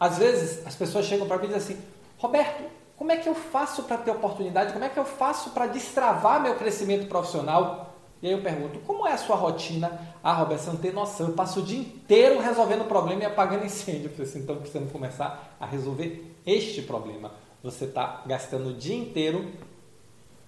Às vezes as pessoas chegam para mim e dizem assim: Roberto, como é que eu faço para ter oportunidade? Como é que eu faço para destravar meu crescimento profissional? E aí eu pergunto: como é a sua rotina? Ah, Roberto, você não tem noção. Eu passo o dia inteiro resolvendo problema e apagando incêndio. Eu falei assim, então precisamos começar a resolver este problema. Você está gastando o dia inteiro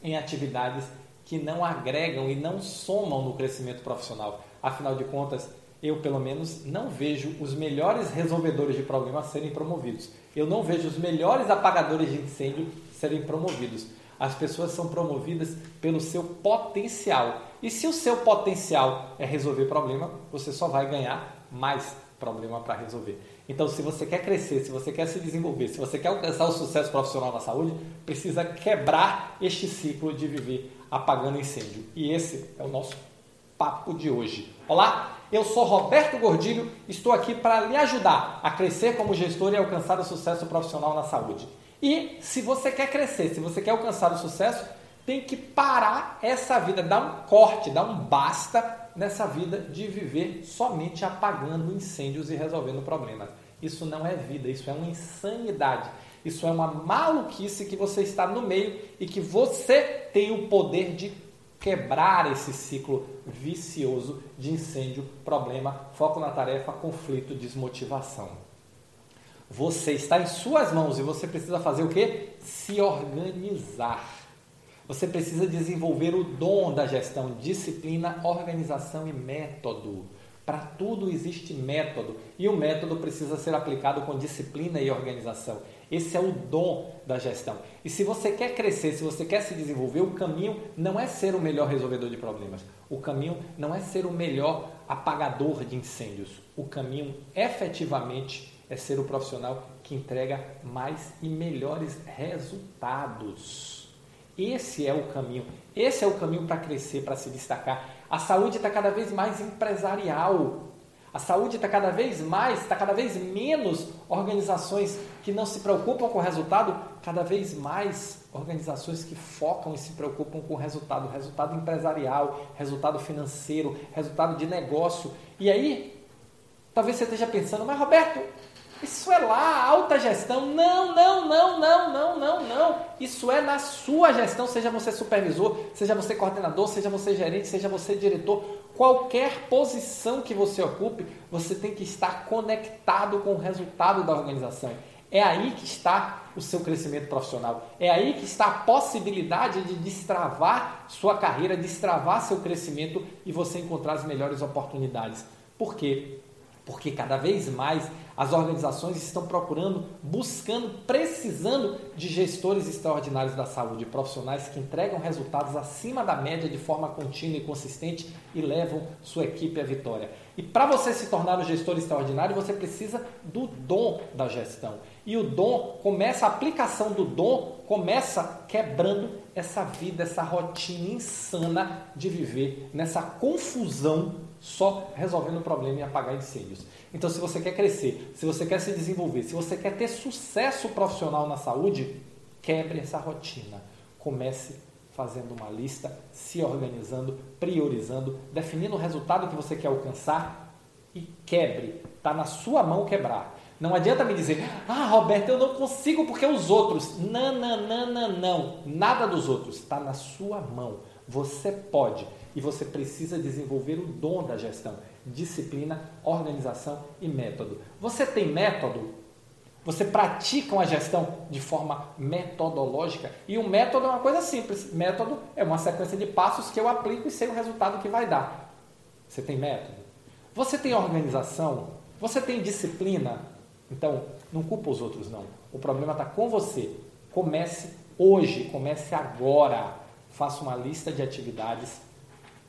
em atividades que não agregam e não somam no crescimento profissional. Afinal de contas, eu pelo menos não vejo os melhores resolvedores de problemas serem promovidos. Eu não vejo os melhores apagadores de incêndio serem promovidos. As pessoas são promovidas pelo seu potencial. E se o seu potencial é resolver problema, você só vai ganhar mais problema para resolver. Então, se você quer crescer, se você quer se desenvolver, se você quer alcançar o sucesso profissional na saúde, precisa quebrar este ciclo de viver apagando incêndio. E esse é o nosso papo de hoje. Olá, eu sou Roberto Gordilho, estou aqui para lhe ajudar a crescer como gestor e alcançar o sucesso profissional na saúde. E se você quer crescer, se você quer alcançar o sucesso, tem que parar essa vida, dar um corte, dar um basta nessa vida de viver somente apagando incêndios e resolvendo problemas. Isso não é vida, isso é uma insanidade. Isso é uma maluquice que você está no meio e que você tem o poder de quebrar esse ciclo vicioso de incêndio, problema, foco na tarefa, conflito, desmotivação. Você está em suas mãos e você precisa fazer o que? Se organizar. Você precisa desenvolver o dom da gestão, disciplina, organização e método. Para tudo existe método e o método precisa ser aplicado com disciplina e organização. Esse é o dom da gestão. E se você quer crescer, se você quer se desenvolver, o caminho não é ser o melhor resolvedor de problemas. O caminho não é ser o melhor apagador de incêndios. O caminho efetivamente é ser o profissional que entrega mais e melhores resultados. Esse é o caminho. Esse é o caminho para crescer, para se destacar. A saúde está cada vez mais empresarial. A saúde está cada vez mais, está cada vez menos organizações que não se preocupam com o resultado, cada vez mais organizações que focam e se preocupam com o resultado, resultado empresarial, resultado financeiro, resultado de negócio. E aí, talvez você esteja pensando, mas Roberto, isso é lá, alta gestão. Não, não, não, não, não, não, não. Isso é na sua gestão, seja você supervisor, seja você coordenador, seja você gerente, seja você diretor. Qualquer posição que você ocupe, você tem que estar conectado com o resultado da organização. É aí que está o seu crescimento profissional. É aí que está a possibilidade de destravar sua carreira, destravar seu crescimento e você encontrar as melhores oportunidades. Por quê? Porque cada vez mais as organizações estão procurando, buscando, precisando de gestores extraordinários da saúde, profissionais que entregam resultados acima da média de forma contínua e consistente e levam sua equipe à vitória. E para você se tornar um gestor extraordinário, você precisa do dom da gestão. E o dom começa, a aplicação do dom começa quebrando essa vida, essa rotina insana de viver nessa confusão só resolvendo o problema e apagar incêndios. Então, se você quer crescer, se você quer se desenvolver, se você quer ter sucesso profissional na saúde, quebre essa rotina. Comece fazendo uma lista, se organizando, priorizando, definindo o resultado que você quer alcançar e quebre. Está na sua mão quebrar. Não adianta me dizer, ah, Roberto, eu não consigo porque os outros. Não, não, não, não, não. Nada dos outros. Está na sua mão. Você pode e você precisa desenvolver o dom da gestão, disciplina, organização e método. Você tem método? Você pratica uma gestão de forma metodológica? E o método é uma coisa simples. Método é uma sequência de passos que eu aplico e sei o resultado que vai dar. Você tem método? Você tem organização? Você tem disciplina? Então, não culpa os outros, não. O problema está com você. Comece hoje, comece agora. Faça uma lista de atividades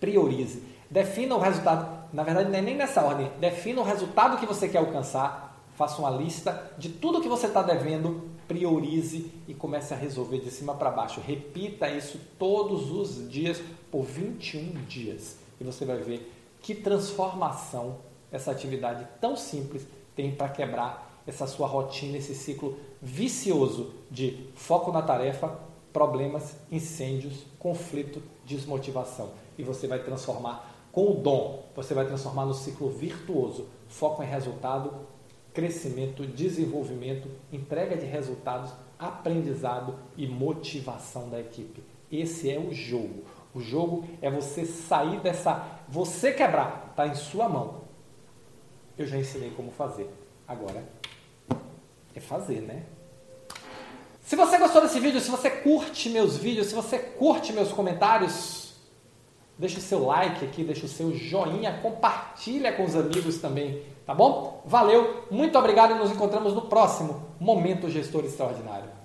priorize. Defina o resultado, na verdade não é nem nessa ordem, defina o resultado que você quer alcançar, faça uma lista de tudo que você está devendo, priorize e comece a resolver de cima para baixo. Repita isso todos os dias por 21 dias e você vai ver que transformação essa atividade tão simples tem para quebrar essa sua rotina, esse ciclo vicioso de foco na tarefa, problemas, incêndios, conflito, desmotivação e você vai transformar com o dom, você vai transformar no ciclo virtuoso, foco em resultado, crescimento, desenvolvimento, entrega de resultados, aprendizado e motivação da equipe. Esse é o jogo. O jogo é você sair dessa. Você quebrar, está em sua mão. Eu já ensinei como fazer. Agora é fazer, né? Se você gostou desse vídeo, se você curte meus vídeos, se você curte meus comentários, deixa o seu like aqui, deixa o seu joinha, compartilha com os amigos também, tá bom? Valeu, muito obrigado e nos encontramos no próximo Momento Gestor Extraordinário.